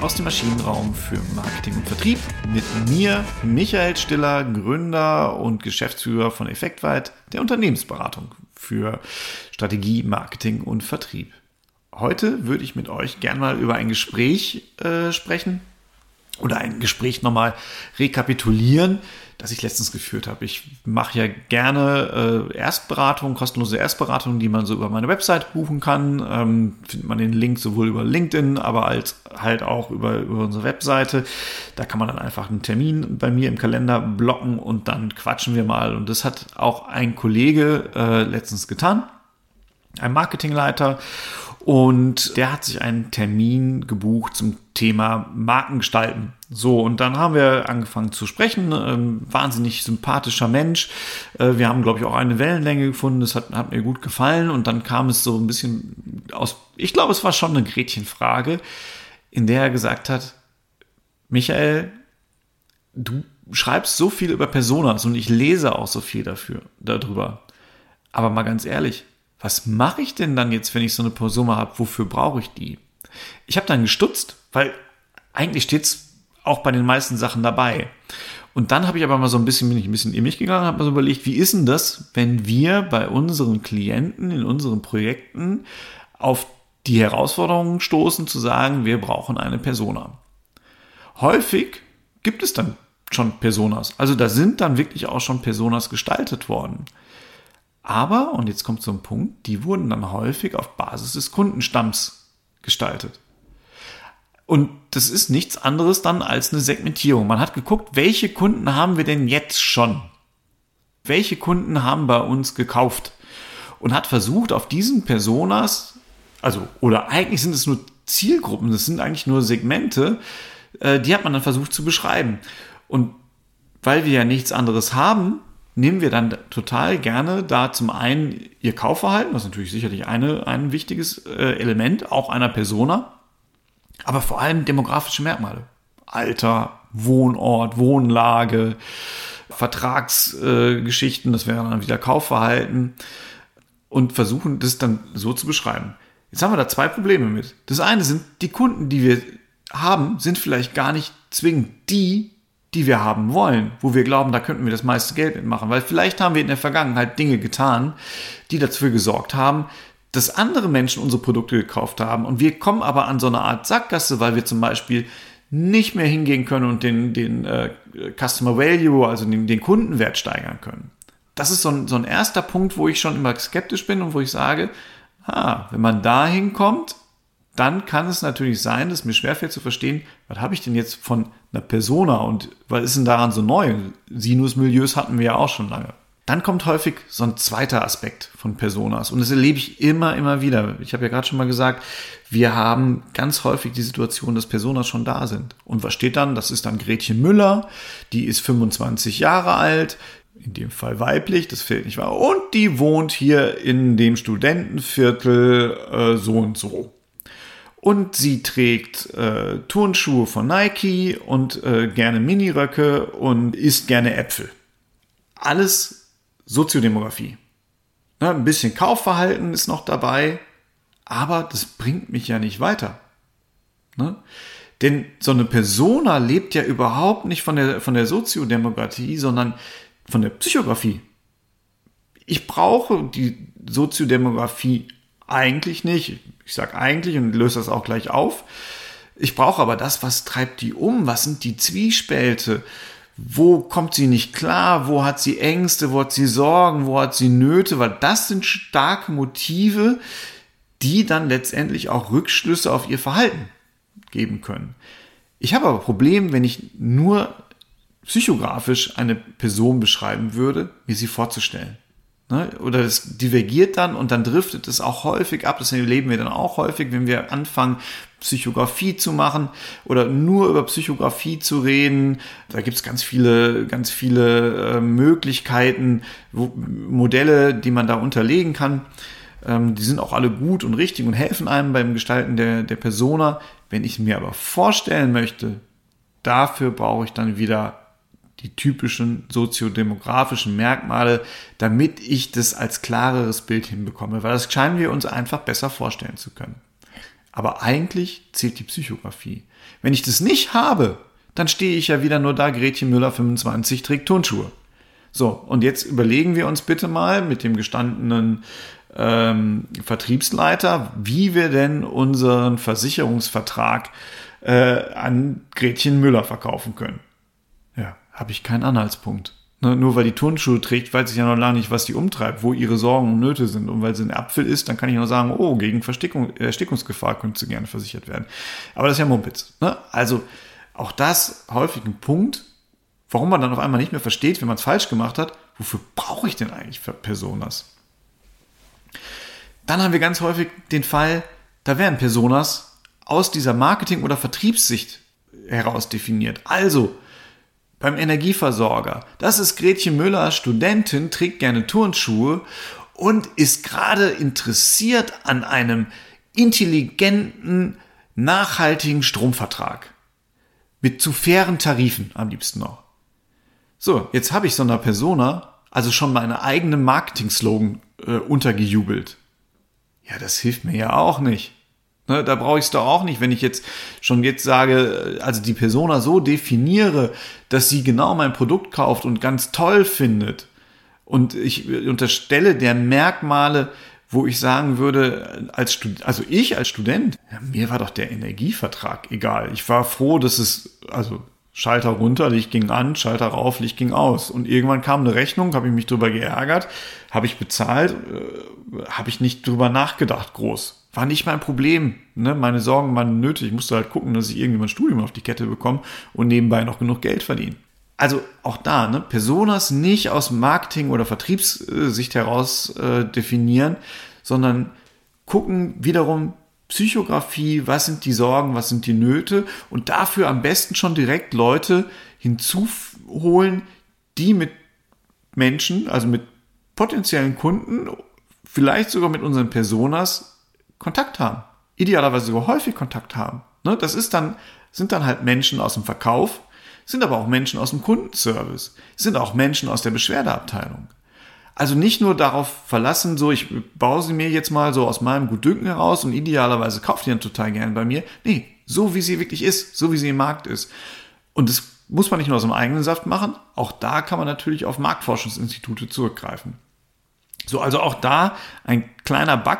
aus dem Maschinenraum für Marketing und Vertrieb mit mir, Michael Stiller, Gründer und Geschäftsführer von Effektweit, der Unternehmensberatung für Strategie, Marketing und Vertrieb. Heute würde ich mit euch gern mal über ein Gespräch äh, sprechen oder ein Gespräch nochmal rekapitulieren, das ich letztens geführt habe. Ich mache ja gerne äh, Erstberatungen, kostenlose Erstberatungen, die man so über meine Website buchen kann. Ähm, findet man den Link sowohl über LinkedIn, aber als halt auch über, über unsere Webseite. Da kann man dann einfach einen Termin bei mir im Kalender blocken und dann quatschen wir mal. Und das hat auch ein Kollege äh, letztens getan, ein Marketingleiter. Und der hat sich einen Termin gebucht zum Thema Markengestalten. So, und dann haben wir angefangen zu sprechen. Ähm, wahnsinnig sympathischer Mensch. Äh, wir haben, glaube ich, auch eine Wellenlänge gefunden. Das hat, hat mir gut gefallen. Und dann kam es so ein bisschen aus, ich glaube, es war schon eine Gretchenfrage, in der er gesagt hat, Michael, du schreibst so viel über Personas und ich lese auch so viel dafür, darüber. Aber mal ganz ehrlich, was mache ich denn dann jetzt, wenn ich so eine Persona habe? Wofür brauche ich die? Ich habe dann gestutzt, weil eigentlich steht es auch bei den meisten Sachen dabei. Und dann habe ich aber mal so ein bisschen, bin ich ein bisschen in mich gegangen, habe mir so überlegt, wie ist denn das, wenn wir bei unseren Klienten in unseren Projekten auf die Herausforderungen stoßen, zu sagen, wir brauchen eine Persona. Häufig gibt es dann schon Personas. Also da sind dann wirklich auch schon Personas gestaltet worden. Aber, und jetzt kommt so ein Punkt, die wurden dann häufig auf Basis des Kundenstamms gestaltet. Und das ist nichts anderes dann als eine Segmentierung. Man hat geguckt, welche Kunden haben wir denn jetzt schon? Welche Kunden haben bei uns gekauft? Und hat versucht, auf diesen Personas, also, oder eigentlich sind es nur Zielgruppen, das sind eigentlich nur Segmente, äh, die hat man dann versucht zu beschreiben. Und weil wir ja nichts anderes haben, nehmen wir dann total gerne da zum einen ihr Kaufverhalten, das ist natürlich sicherlich eine, ein wichtiges äh, Element, auch einer Persona, aber vor allem demografische Merkmale. Alter, Wohnort, Wohnlage, Vertragsgeschichten, äh, das wäre dann wieder Kaufverhalten und versuchen das dann so zu beschreiben. Jetzt haben wir da zwei Probleme mit. Das eine sind, die Kunden, die wir haben, sind vielleicht gar nicht zwingend die, die wir haben wollen, wo wir glauben, da könnten wir das meiste Geld mitmachen. Weil vielleicht haben wir in der Vergangenheit Dinge getan, die dafür gesorgt haben, dass andere Menschen unsere Produkte gekauft haben. Und wir kommen aber an so eine Art Sackgasse, weil wir zum Beispiel nicht mehr hingehen können und den, den äh, Customer Value, also den, den Kundenwert steigern können. Das ist so ein, so ein erster Punkt, wo ich schon immer skeptisch bin und wo ich sage, ha, wenn man da hinkommt, dann kann es natürlich sein, dass mir schwerfällt zu verstehen, was habe ich denn jetzt von einer Persona und was ist denn daran so neu? Sinus-Milieus hatten wir ja auch schon lange. Dann kommt häufig so ein zweiter Aspekt von Personas und das erlebe ich immer, immer wieder. Ich habe ja gerade schon mal gesagt, wir haben ganz häufig die Situation, dass Personas schon da sind. Und was steht dann? Das ist dann Gretchen Müller, die ist 25 Jahre alt, in dem Fall weiblich, das fehlt nicht wahr, und die wohnt hier in dem Studentenviertel äh, so und so. Und sie trägt äh, Turnschuhe von Nike und äh, gerne Miniröcke und isst gerne Äpfel. Alles Soziodemografie. Ne, ein bisschen Kaufverhalten ist noch dabei, aber das bringt mich ja nicht weiter. Ne? Denn so eine Persona lebt ja überhaupt nicht von der, von der Soziodemografie, sondern von der Psychografie. Ich brauche die Soziodemografie eigentlich nicht. Ich sage eigentlich und löse das auch gleich auf. Ich brauche aber das, was treibt die um? Was sind die Zwiespälte? Wo kommt sie nicht klar? Wo hat sie Ängste? Wo hat sie Sorgen? Wo hat sie Nöte? Weil das sind starke Motive, die dann letztendlich auch Rückschlüsse auf ihr Verhalten geben können. Ich habe aber Problem, wenn ich nur psychografisch eine Person beschreiben würde, mir sie vorzustellen. Ne? Oder es divergiert dann und dann driftet es auch häufig ab. Das erleben wir dann auch häufig, wenn wir anfangen, Psychografie zu machen oder nur über Psychografie zu reden. Da gibt es ganz viele, ganz viele äh, Möglichkeiten, wo, Modelle, die man da unterlegen kann. Ähm, die sind auch alle gut und richtig und helfen einem beim Gestalten der, der Persona. Wenn ich mir aber vorstellen möchte, dafür brauche ich dann wieder die typischen soziodemografischen Merkmale, damit ich das als klareres Bild hinbekomme, weil das scheinen wir uns einfach besser vorstellen zu können. Aber eigentlich zählt die Psychografie. Wenn ich das nicht habe, dann stehe ich ja wieder nur da, Gretchen Müller 25 trägt Turnschuhe. So, und jetzt überlegen wir uns bitte mal mit dem gestandenen ähm, Vertriebsleiter, wie wir denn unseren Versicherungsvertrag äh, an Gretchen Müller verkaufen können. Habe ich keinen Anhaltspunkt. Ne, nur weil die Turnschuhe trägt, weiß ich ja noch lange nicht, was die umtreibt, wo ihre Sorgen und Nöte sind. Und weil sie ein Apfel ist, dann kann ich nur sagen, oh, gegen Verstickung, Erstickungsgefahr könnte sie gerne versichert werden. Aber das ist ja Mumpitz. Ne? Also auch das häufig ein Punkt, warum man dann auf einmal nicht mehr versteht, wenn man es falsch gemacht hat, wofür brauche ich denn eigentlich Personas? Dann haben wir ganz häufig den Fall, da werden Personas aus dieser Marketing- oder Vertriebssicht heraus definiert. Also beim Energieversorger, das ist Gretchen Müller, Studentin, trägt gerne Turnschuhe und ist gerade interessiert an einem intelligenten, nachhaltigen Stromvertrag. Mit zu fairen Tarifen am liebsten noch. So, jetzt habe ich so einer Persona also schon meine eigene Marketing-Slogan äh, untergejubelt. Ja, das hilft mir ja auch nicht. Ne, da brauche ich es doch auch nicht, wenn ich jetzt schon jetzt sage, also die Persona so definiere, dass sie genau mein Produkt kauft und ganz toll findet. Und ich unterstelle der Merkmale, wo ich sagen würde, als Stud also ich als Student, ja, mir war doch der Energievertrag egal. Ich war froh, dass es, also Schalter runter, Licht ging an, Schalter rauf, Licht ging aus. Und irgendwann kam eine Rechnung, habe ich mich drüber geärgert, habe ich bezahlt, äh, habe ich nicht drüber nachgedacht groß. War nicht mein Problem. Ne? Meine Sorgen waren nötig. Ich musste halt gucken, dass ich irgendwie mein Studium auf die Kette bekomme und nebenbei noch genug Geld verdiene. Also auch da, ne? Personas nicht aus Marketing- oder Vertriebssicht heraus äh, definieren, sondern gucken wiederum, Psychografie, was sind die Sorgen, was sind die Nöte und dafür am besten schon direkt Leute hinzuholen, die mit Menschen, also mit potenziellen Kunden, vielleicht sogar mit unseren Personas Kontakt haben. Idealerweise sogar häufig Kontakt haben. Ne, das ist dann, sind dann halt Menschen aus dem Verkauf, sind aber auch Menschen aus dem Kundenservice, sind auch Menschen aus der Beschwerdeabteilung. Also nicht nur darauf verlassen, so ich baue sie mir jetzt mal so aus meinem Gutdünken heraus und idealerweise kauft ihr dann total gern bei mir. Nee, so wie sie wirklich ist, so wie sie im Markt ist. Und das muss man nicht nur aus dem eigenen Saft machen, auch da kann man natürlich auf Marktforschungsinstitute zurückgreifen. So, also auch da ein kleiner Bug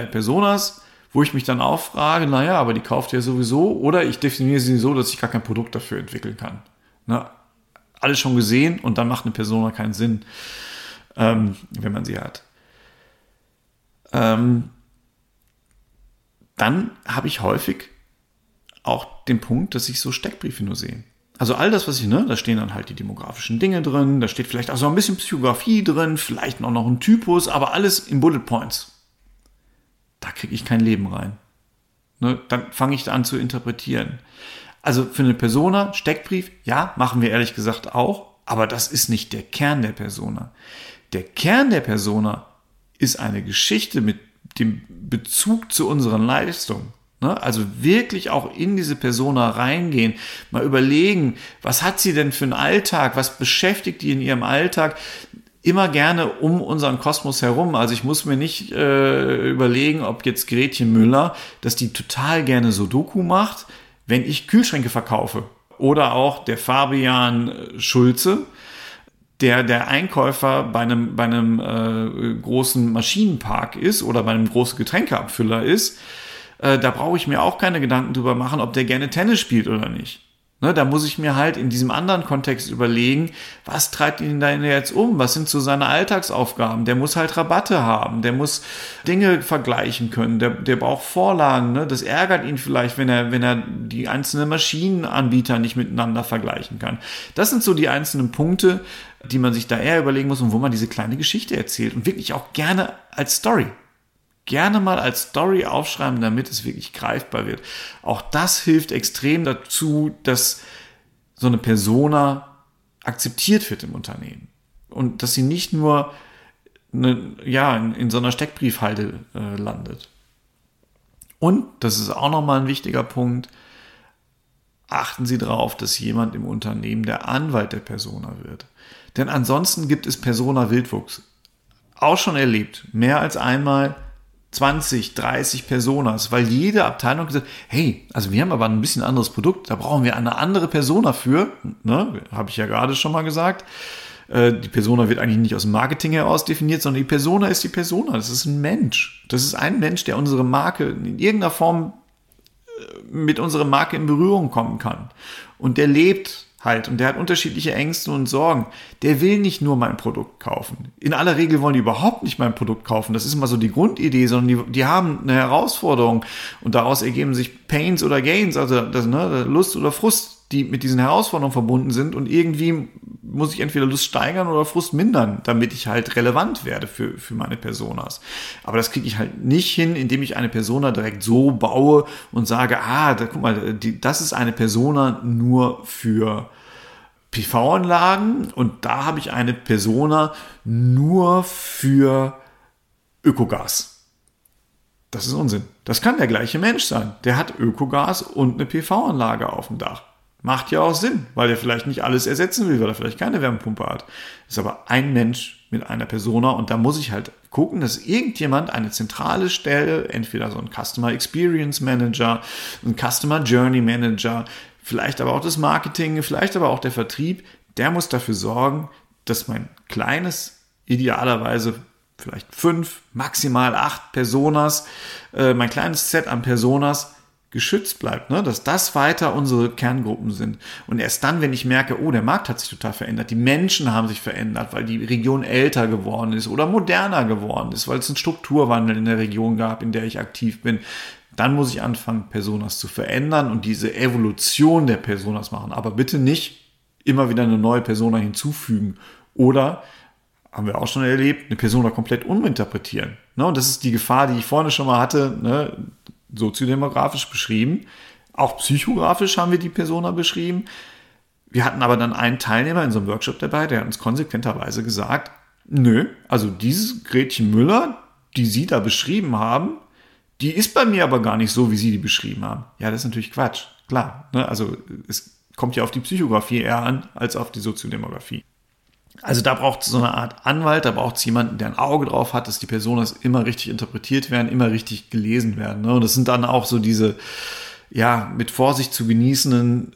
bei Personas, wo ich mich dann auch frage, naja, aber die kauft ja sowieso, oder ich definiere sie so, dass ich gar kein Produkt dafür entwickeln kann. Na, alles schon gesehen und dann macht eine Persona keinen Sinn ähm, wenn man sie hat. Ähm, dann habe ich häufig auch den Punkt, dass ich so Steckbriefe nur sehe. Also all das, was ich, ne, da stehen dann halt die demografischen Dinge drin, da steht vielleicht auch so ein bisschen Psychografie drin, vielleicht auch noch ein Typus, aber alles in Bullet Points. Da kriege ich kein Leben rein. Ne, dann fange ich an zu interpretieren. Also für eine Persona, Steckbrief, ja, machen wir ehrlich gesagt auch, aber das ist nicht der Kern der Persona. Der Kern der Persona ist eine Geschichte mit dem Bezug zu unseren Leistungen. Ne? Also wirklich auch in diese Persona reingehen, mal überlegen, was hat sie denn für einen Alltag, was beschäftigt die in ihrem Alltag, immer gerne um unseren Kosmos herum. Also ich muss mir nicht äh, überlegen, ob jetzt Gretchen Müller, dass die total gerne Sudoku macht, wenn ich Kühlschränke verkaufe. Oder auch der Fabian Schulze, der der Einkäufer bei einem, bei einem äh, großen Maschinenpark ist oder bei einem großen Getränkeabfüller ist, äh, da brauche ich mir auch keine Gedanken drüber machen, ob der gerne Tennis spielt oder nicht. Ne, da muss ich mir halt in diesem anderen Kontext überlegen, was treibt ihn denn jetzt um? Was sind so seine Alltagsaufgaben? Der muss halt Rabatte haben, der muss Dinge vergleichen können, der, der braucht Vorlagen. Ne? Das ärgert ihn vielleicht, wenn er, wenn er die einzelnen Maschinenanbieter nicht miteinander vergleichen kann. Das sind so die einzelnen Punkte, die man sich da eher überlegen muss und wo man diese kleine Geschichte erzählt und wirklich auch gerne als Story. Gerne mal als Story aufschreiben, damit es wirklich greifbar wird. Auch das hilft extrem dazu, dass so eine Persona akzeptiert wird im Unternehmen. Und dass sie nicht nur eine, ja, in, in, so einer Steckbriefhalde äh, landet. Und, das ist auch nochmal ein wichtiger Punkt, achten Sie darauf, dass jemand im Unternehmen der Anwalt der Persona wird. Denn ansonsten gibt es Persona Wildwuchs. Auch schon erlebt, mehr als einmal, 20, 30 Personas, weil jede Abteilung gesagt, hey, also wir haben aber ein bisschen anderes Produkt, da brauchen wir eine andere Persona für, ne, habe ich ja gerade schon mal gesagt. Äh, die Persona wird eigentlich nicht aus dem Marketing heraus definiert, sondern die Persona ist die Persona. Das ist ein Mensch. Das ist ein Mensch, der unsere Marke in irgendeiner Form äh, mit unserer Marke in Berührung kommen kann. Und der lebt halt und der hat unterschiedliche Ängste und Sorgen. Der will nicht nur mein Produkt kaufen. In aller Regel wollen die überhaupt nicht mein Produkt kaufen. Das ist immer so die Grundidee, sondern die, die haben eine Herausforderung und daraus ergeben sich Pains oder Gains, also das, ne, Lust oder Frust die mit diesen Herausforderungen verbunden sind und irgendwie muss ich entweder Lust steigern oder Frust mindern, damit ich halt relevant werde für, für meine Personas. Aber das kriege ich halt nicht hin, indem ich eine Persona direkt so baue und sage, ah, da, guck mal, die, das ist eine Persona nur für PV-Anlagen und da habe ich eine Persona nur für Ökogas. Das ist Unsinn. Das kann der gleiche Mensch sein. Der hat Ökogas und eine PV-Anlage auf dem Dach. Macht ja auch Sinn, weil er vielleicht nicht alles ersetzen will, weil er vielleicht keine Wärmepumpe hat. Ist aber ein Mensch mit einer Persona und da muss ich halt gucken, dass irgendjemand eine zentrale Stelle, entweder so ein Customer Experience Manager, ein Customer Journey Manager, vielleicht aber auch das Marketing, vielleicht aber auch der Vertrieb, der muss dafür sorgen, dass mein kleines, idealerweise vielleicht fünf, maximal acht Personas, äh, mein kleines Set an Personas geschützt bleibt, ne? dass das weiter unsere Kerngruppen sind. Und erst dann, wenn ich merke, oh, der Markt hat sich total verändert, die Menschen haben sich verändert, weil die Region älter geworden ist oder moderner geworden ist, weil es einen Strukturwandel in der Region gab, in der ich aktiv bin, dann muss ich anfangen, Personas zu verändern und diese Evolution der Personas machen. Aber bitte nicht immer wieder eine neue Persona hinzufügen oder haben wir auch schon erlebt, eine Persona komplett uminterpretieren. Ne? Und das ist die Gefahr, die ich vorne schon mal hatte. Ne? Soziodemografisch beschrieben. Auch psychografisch haben wir die Persona beschrieben. Wir hatten aber dann einen Teilnehmer in so einem Workshop dabei, der hat uns konsequenterweise gesagt, nö, also dieses Gretchen Müller, die Sie da beschrieben haben, die ist bei mir aber gar nicht so, wie Sie die beschrieben haben. Ja, das ist natürlich Quatsch. Klar. Ne? Also es kommt ja auf die Psychografie eher an als auf die Soziodemografie. Also da braucht es so eine Art Anwalt, da braucht es jemanden, der ein Auge drauf hat, dass die Personas immer richtig interpretiert werden, immer richtig gelesen werden. Ne? Und das sind dann auch so diese, ja, mit Vorsicht zu genießenden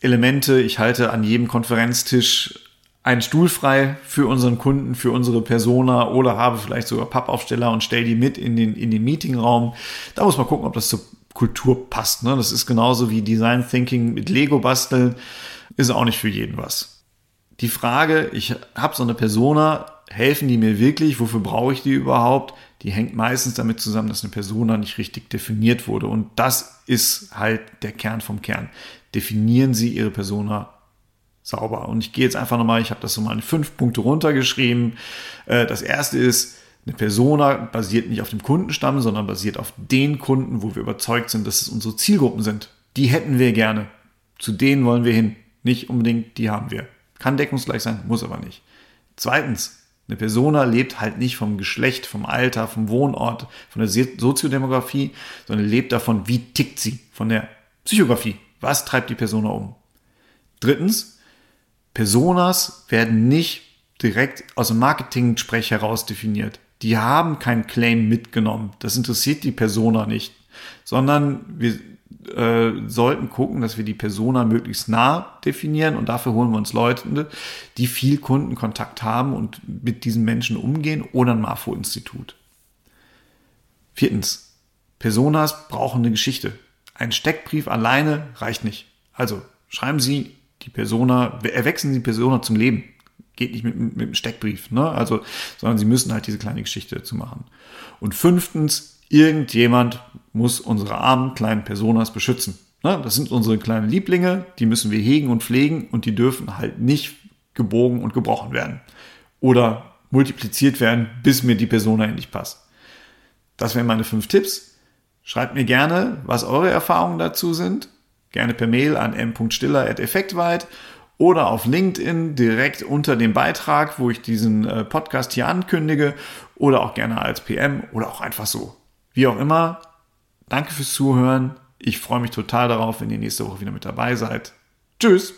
Elemente. Ich halte an jedem Konferenztisch einen Stuhl frei für unseren Kunden, für unsere Persona oder habe vielleicht sogar Pappaufsteller und stelle die mit in den, in den Meetingraum. Da muss man gucken, ob das zur Kultur passt. Ne? Das ist genauso wie Design Thinking mit Lego basteln. Ist auch nicht für jeden was die Frage, ich habe so eine Persona, helfen die mir wirklich? Wofür brauche ich die überhaupt? Die hängt meistens damit zusammen, dass eine Persona nicht richtig definiert wurde. Und das ist halt der Kern vom Kern. Definieren Sie Ihre Persona sauber. Und ich gehe jetzt einfach nochmal, ich habe das so mal in fünf Punkte runtergeschrieben. Äh, das erste ist, eine Persona basiert nicht auf dem Kundenstamm, sondern basiert auf den Kunden, wo wir überzeugt sind, dass es unsere Zielgruppen sind. Die hätten wir gerne. Zu denen wollen wir hin. Nicht unbedingt, die haben wir. Kann deckungsgleich sein, muss aber nicht. Zweitens, eine Persona lebt halt nicht vom Geschlecht, vom Alter, vom Wohnort, von der Soziodemografie, sondern lebt davon, wie tickt sie, von der Psychografie. Was treibt die Persona um? Drittens, Personas werden nicht direkt aus dem Marketing-Sprech heraus definiert. Die haben keinen Claim mitgenommen. Das interessiert die Persona nicht, sondern wir äh, sollten gucken, dass wir die Persona möglichst nah definieren und dafür holen wir uns Leute, die viel Kundenkontakt haben und mit diesen Menschen umgehen oder ein MAFO-Institut. Viertens, Personas brauchen eine Geschichte. Ein Steckbrief alleine reicht nicht. Also schreiben Sie die Persona, erwechseln Sie die Persona zum Leben. Geht nicht mit, mit, mit einem Steckbrief, ne? Also, sondern Sie müssen halt diese kleine Geschichte dazu machen. Und fünftens, irgendjemand muss unsere armen kleinen Personas beschützen. Ne? Das sind unsere kleinen Lieblinge, die müssen wir hegen und pflegen und die dürfen halt nicht gebogen und gebrochen werden. Oder multipliziert werden, bis mir die Persona endlich passt. Das wären meine fünf Tipps. Schreibt mir gerne, was eure Erfahrungen dazu sind. Gerne per Mail an m.stiller.effektweit oder auf LinkedIn direkt unter dem Beitrag, wo ich diesen äh, Podcast hier ankündige oder auch gerne als PM oder auch einfach so. Wie auch immer, danke fürs Zuhören. Ich freue mich total darauf, wenn ihr nächste Woche wieder mit dabei seid. Tschüss!